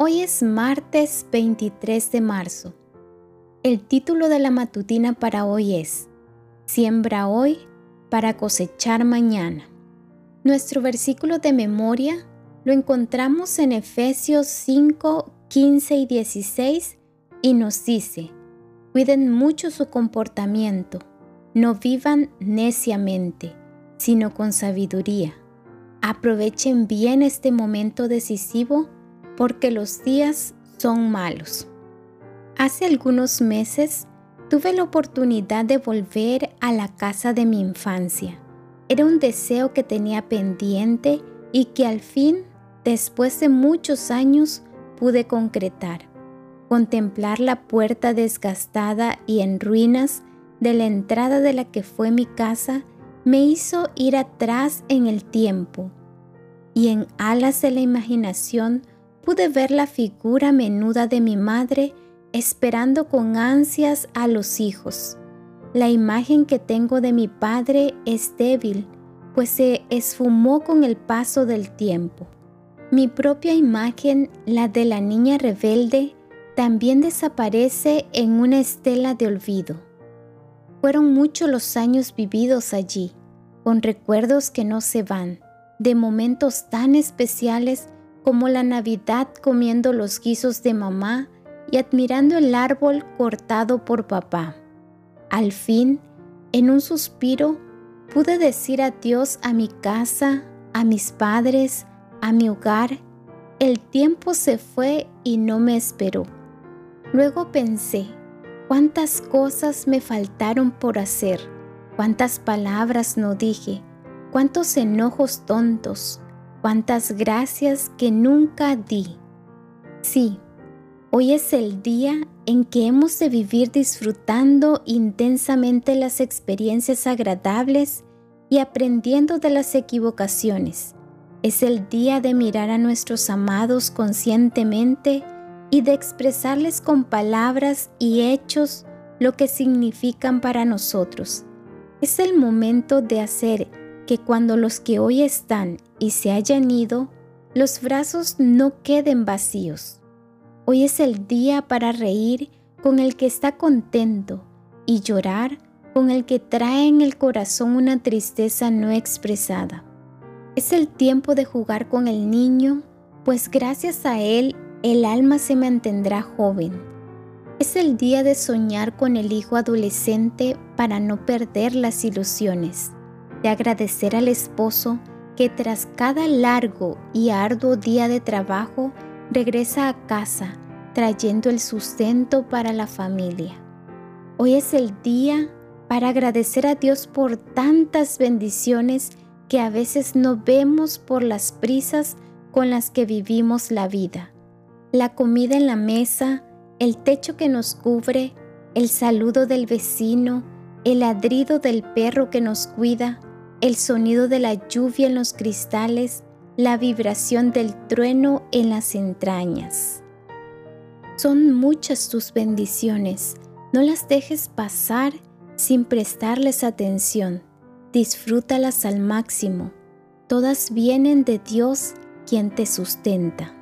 Hoy es martes 23 de marzo. El título de la matutina para hoy es Siembra hoy para cosechar mañana. Nuestro versículo de memoria lo encontramos en Efesios 5, 15 y 16 y nos dice, cuiden mucho su comportamiento, no vivan neciamente, sino con sabiduría. Aprovechen bien este momento decisivo porque los días son malos. Hace algunos meses tuve la oportunidad de volver a la casa de mi infancia. Era un deseo que tenía pendiente y que al fin, después de muchos años, pude concretar. Contemplar la puerta desgastada y en ruinas de la entrada de la que fue mi casa me hizo ir atrás en el tiempo y en alas de la imaginación pude ver la figura menuda de mi madre esperando con ansias a los hijos. La imagen que tengo de mi padre es débil, pues se esfumó con el paso del tiempo. Mi propia imagen, la de la niña rebelde, también desaparece en una estela de olvido. Fueron muchos los años vividos allí, con recuerdos que no se van, de momentos tan especiales como la Navidad comiendo los guisos de mamá y admirando el árbol cortado por papá. Al fin, en un suspiro, pude decir adiós a mi casa, a mis padres, a mi hogar. El tiempo se fue y no me esperó. Luego pensé, cuántas cosas me faltaron por hacer, cuántas palabras no dije, cuántos enojos tontos, cuántas gracias que nunca di. Sí, hoy es el día en que hemos de vivir disfrutando intensamente las experiencias agradables y aprendiendo de las equivocaciones. Es el día de mirar a nuestros amados conscientemente y de expresarles con palabras y hechos lo que significan para nosotros. Es el momento de hacer que cuando los que hoy están y se hayan ido, los brazos no queden vacíos. Hoy es el día para reír con el que está contento y llorar con el que trae en el corazón una tristeza no expresada. Es el tiempo de jugar con el niño, pues gracias a él el alma se mantendrá joven. Es el día de soñar con el hijo adolescente para no perder las ilusiones de agradecer al esposo que tras cada largo y arduo día de trabajo regresa a casa trayendo el sustento para la familia. Hoy es el día para agradecer a Dios por tantas bendiciones que a veces no vemos por las prisas con las que vivimos la vida. La comida en la mesa, el techo que nos cubre, el saludo del vecino, el ladrido del perro que nos cuida, el sonido de la lluvia en los cristales, la vibración del trueno en las entrañas. Son muchas tus bendiciones, no las dejes pasar sin prestarles atención, disfrútalas al máximo, todas vienen de Dios quien te sustenta.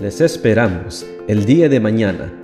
Les esperamos el día de mañana